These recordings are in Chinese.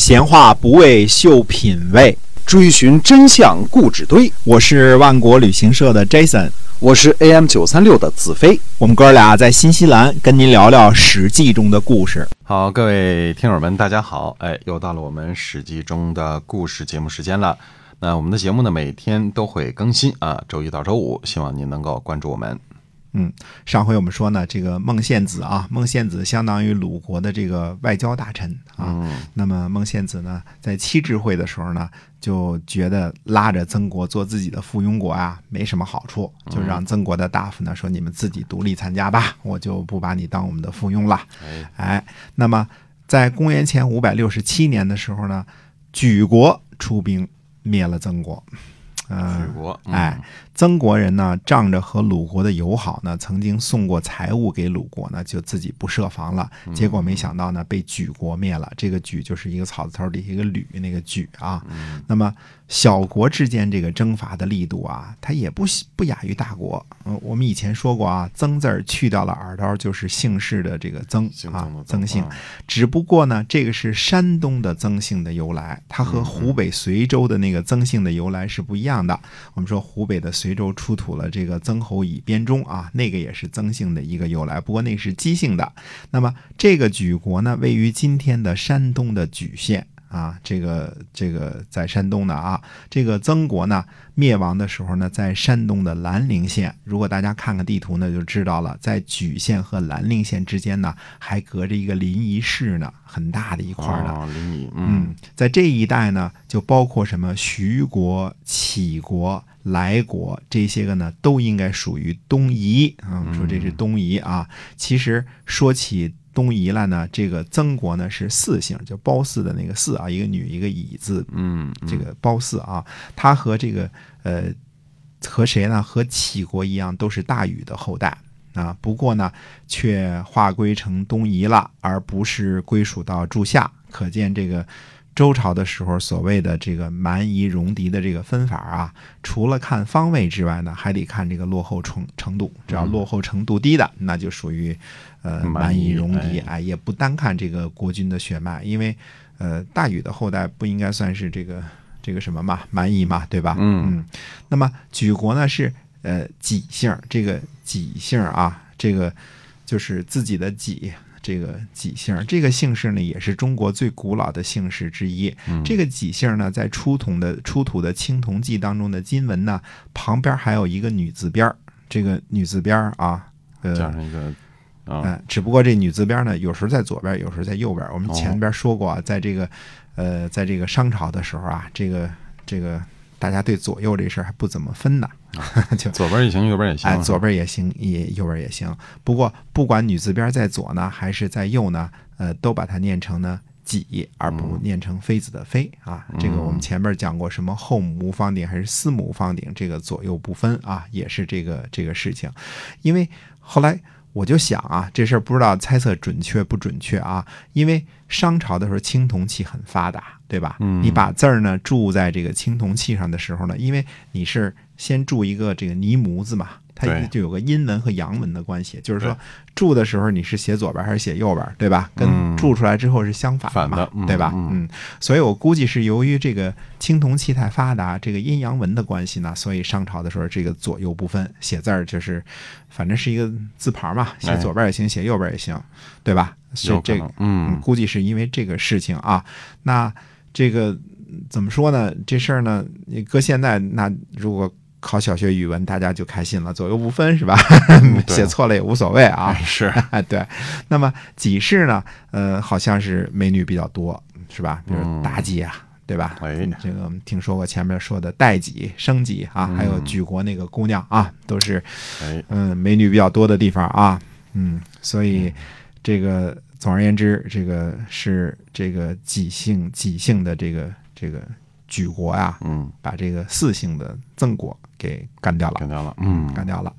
闲话不为秀品味，追寻真相故纸堆。我是万国旅行社的 Jason，我是 AM 九三六的子飞。我们哥俩在新西兰跟您聊聊《史记》中的故事。好，各位听友们，大家好！哎，又到了我们《史记》中的故事节目时间了。那我们的节目呢，每天都会更新啊，周一到周五，希望您能够关注我们。嗯，上回我们说呢，这个孟献子啊，孟献子相当于鲁国的这个外交大臣啊。那么孟献子呢，在七智会的时候呢，就觉得拉着曾国做自己的附庸国啊，没什么好处，就让曾国的大夫呢说：“你们自己独立参加吧，我就不把你当我们的附庸了。”哎，那么在公元前五百六十七年的时候呢，举国出兵灭了曾国。举国，哎，曾国人呢，仗着和鲁国的友好呢，曾经送过财物给鲁国呢，就自己不设防了。结果没想到呢，被举国灭了。这个举就是一个草字头底下一个吕那个举啊。那么小国之间这个征伐的力度啊，它也不不亚于大国。嗯，我们以前说过啊，曾字儿去掉了耳刀，就是姓氏的这个曾啊，曾姓。只不过呢，这个是山东的曾姓的由来，它和湖北随州的那个曾姓的由来是不一样。的，我们说湖北的随州出土了这个曾侯乙编钟啊，那个也是曾姓的一个由来，不过那是姬姓的。那么这个莒国呢，位于今天的山东的莒县。啊，这个这个在山东的啊，这个曾国呢灭亡的时候呢，在山东的兰陵县。如果大家看看地图呢，就知道了，在莒县和兰陵县之间呢，还隔着一个临沂市呢，很大的一块的。临沂，嗯，在这一带呢，就包括什么徐国、杞国、莱国这些个呢，都应该属于东夷啊。说这是东夷啊，其实说起。东夷了呢，这个曾国呢是四姓，就褒姒的那个姒啊，一个女一个乙字，嗯，这个褒姒啊，他和这个呃和谁呢？和杞国一样，都是大禹的后代啊。不过呢，却划归成东夷了，而不是归属到柱下。可见这个。周朝的时候，所谓的这个蛮夷戎狄的这个分法啊，除了看方位之外呢，还得看这个落后程程度。只要落后程度低的，那就属于呃蛮夷戎狄。哎，也不单看这个国君的血脉，因为呃大禹的后代不应该算是这个这个什么嘛蛮夷嘛，对吧？嗯。那么举国呢是呃己姓，这个己姓啊，这个就是自己的己。这个己姓，这个姓氏呢，也是中国最古老的姓氏之一。这个己姓呢，在出土的出土的青铜器当中的金文呢，旁边还有一个女字边这个女字边啊，呃，加上一个啊，只不过这女字边呢，有时候在左边，有时候在右边。我们前边说过啊，在这个呃，在这个商朝的时候啊，这个这个。大家对左右这事儿还不怎么分呢，就左边也行，右边也行。哎，左边也行，也右边也行。不过不管女字边在左呢，还是在右呢，呃，都把它念成呢己，而不念成妃子的妃啊。这个我们前面讲过，什么后母无方鼎还是司母无方鼎，这个左右不分啊，也是这个这个事情。因为后来我就想啊，这事儿不知道猜测准确不准确啊，因为商朝的时候青铜器很发达。对吧？你把字儿呢铸在这个青铜器上的时候呢，因为你是先铸一个这个泥模子嘛，它就有个阴文和阳文的关系。就是说铸的时候你是写左边还是写右边，对吧？跟铸出来之后是相反的，对吧？嗯，所以我估计是由于这个青铜器太发达，这个阴阳文的关系呢，所以商朝的时候这个左右不分，写字儿就是反正是一个字旁嘛，写左边也行，写右边也行，对吧？所以这个嗯，估计是因为这个事情啊，那。这个怎么说呢？这事儿呢，你搁现在那如果考小学语文，大家就开心了，左右不分是吧？写错了也无所谓啊。是，对。那么己氏呢？呃，好像是美女比较多，是吧？比如妲己啊，对吧？哎，这个听说过前面说的代己、生己啊，还有举国那个姑娘啊，都是嗯美女比较多的地方啊。嗯，所以这个。总而言之，这个是这个己姓己姓的这个这个举国呀，嗯，把这个四姓的曾国给干掉了，干掉了，嗯，干掉了。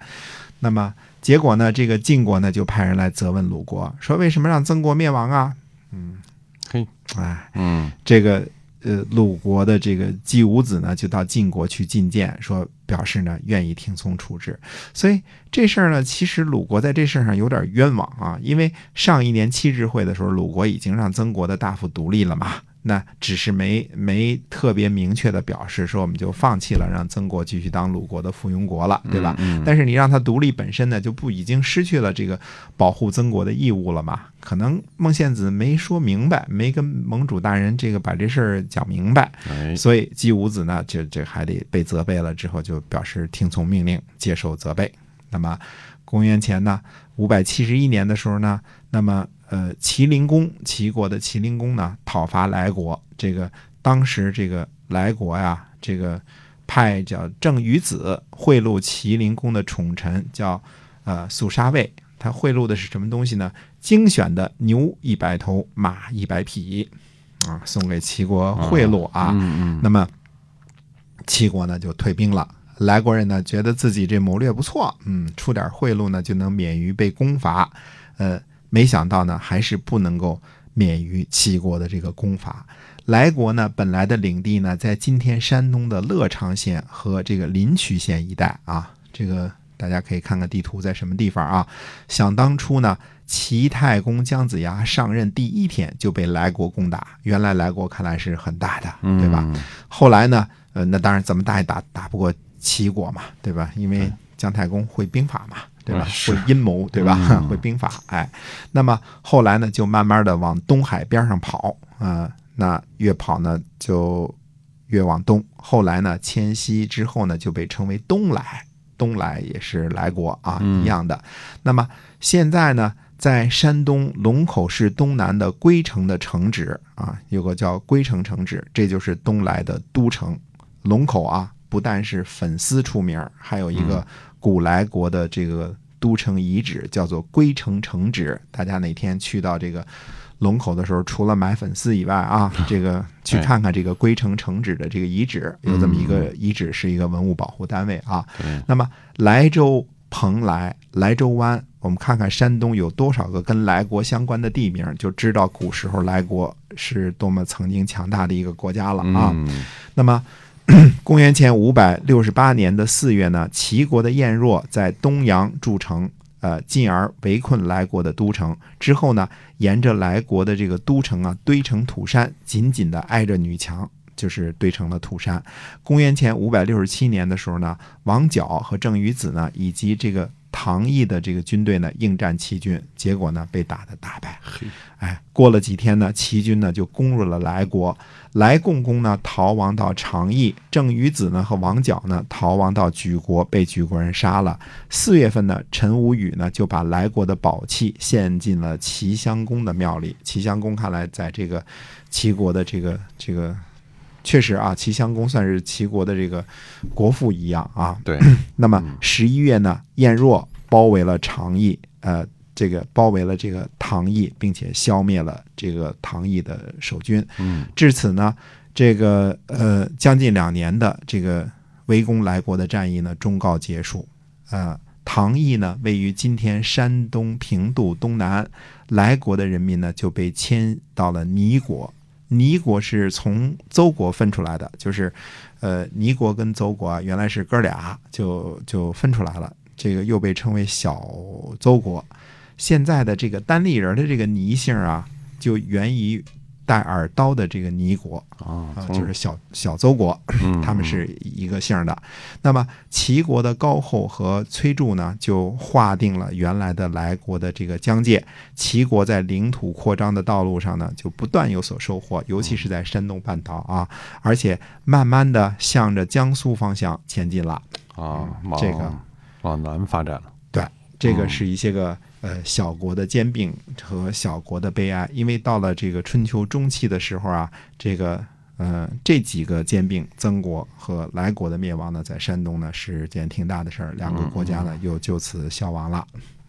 那么结果呢，这个晋国呢就派人来责问鲁国，说为什么让曾国灭亡啊？嗯，嘿，哎，嗯，这个。呃，鲁国的这个季武子呢，就到晋国去觐见，说表示呢愿意听从处置。所以这事儿呢，其实鲁国在这事儿上有点冤枉啊，因为上一年七智会的时候，鲁国已经让曾国的大夫独立了嘛，那只是没没特别明确的表示说我们就放弃了，让曾国继续当鲁国的附庸国了，对吧？嗯但是你让他独立本身呢，就不已经失去了这个保护曾国的义务了吗？可能孟献子没说明白，没跟盟主大人这个把这事儿讲明白，哎，所以姬武子呢，就这还得被责备了之后，就表示听从命令，接受责备。那么，公元前呢五百七十一年的时候呢，那么呃齐灵公齐国的齐灵公呢讨伐莱国，这个当时这个莱国呀，这个派叫郑于子贿赂齐灵公的宠臣叫呃肃杀卫，他贿赂的是什么东西呢？精选的牛一百头，马一百匹，啊，送给齐国贿赂啊。嗯嗯，那么齐国呢就退兵了。莱国人呢觉得自己这谋略不错，嗯，出点贿赂呢就能免于被攻伐，呃，没想到呢还是不能够免于齐国的这个攻伐。莱国呢本来的领地呢在今天山东的乐昌县和这个临朐县一带啊，这个大家可以看看地图在什么地方啊。想当初呢，齐太公姜子牙上任第一天就被莱国攻打，原来莱国看来是很大的，对吧？嗯？后来呢，呃，那当然怎么打也打打不过齐国嘛，对吧？因为姜太公会兵法嘛，对吧？会阴谋，对吧？嗯 会兵法，哎，那么后来呢，就慢慢的往东海边上跑，啊、那越跑呢就越往东，后来呢迁西之后呢就被称为东来，东来也是来国啊，嗯一样的。那么现在呢，在山东龙口市东南的归城的城址啊，有个叫归城城址，这就是东来的都城。龙口啊，不但是粉丝出名，还有一个古莱国的这个都城遗址，叫做归城城址。大家哪天去到这个龙口的时候，除了买粉丝以外啊，这个去看看这个归城城址的这个遗址，有这么一个遗址，是一个文物保护单位啊。那么莱州、蓬莱、莱州湾，我们看看山东有多少个跟莱国相关的地名，就知道古时候莱国是多么曾经强大的一个国家了啊。嗯那么，公元前五百六十八年的四月呢，齐国的晏若在东阳筑城，呃，进而围困来国的都城。之后呢，沿着来国的这个都城啊，堆成土山，紧紧的挨着女墙。就是堆成了土山。公元前五百六十七年的时候呢，王角和郑于子呢，以及这个唐毅的这个军队呢，应战齐军，结果呢，被打得大败。哎，过了几天呢，齐军呢就攻入了莱国，莱共公呢逃亡到长邑，郑于子呢和王角呢逃亡到莒国，被莒国人杀了。四月份呢，陈无宇呢就把莱国的宝器献进了齐襄公的庙里。齐襄公看来在这个齐国的这个这个。确实啊，齐襄公算是齐国的这个国父一样啊。对，那么十一月呢，晏若包围了长邑，呃，这个包围了这个唐邑，并且消灭了这个唐邑的守军。嗯至此呢，这个呃将近两年的这个围攻来国的战役呢终告结束。呃，唐邑呢位于今天山东平度东南，来国的人民呢就被迁到了尼国。尼国是从邹国分出来的，就是，呃，尼国跟邹国啊原来是哥俩，就就分出来了，这个又被称为小邹国。现在的这个单立人的这个倪姓啊，就源于带耳刀的这个倪国啊就是小小邹国，嗯他们是一个姓的。那么齐国的高后和崔杼呢，就划定了原来的莱国的这个疆界。齐国在领土扩张的道路上呢，就不断有所收获，尤其是在山东半岛啊，而且慢慢的向着江苏方向前进了。啊，往这个往南发展了。对，这个是一些个呃小国的兼并和小国的悲哀，因为到了这个春秋中期的时候啊，这个呃这几个兼并，曾国和莱国的灭亡呢，在山东呢是件挺大的事儿，两个国家呢又就此消亡了。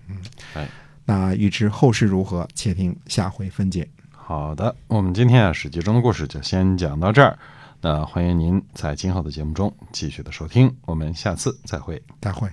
嗯哎，那预知后事如何，且听下回分解。好的，我们今天啊《史记》中的故事就先讲到这儿。那欢迎您在今后的节目中继续的收听，我们下次再会。再会。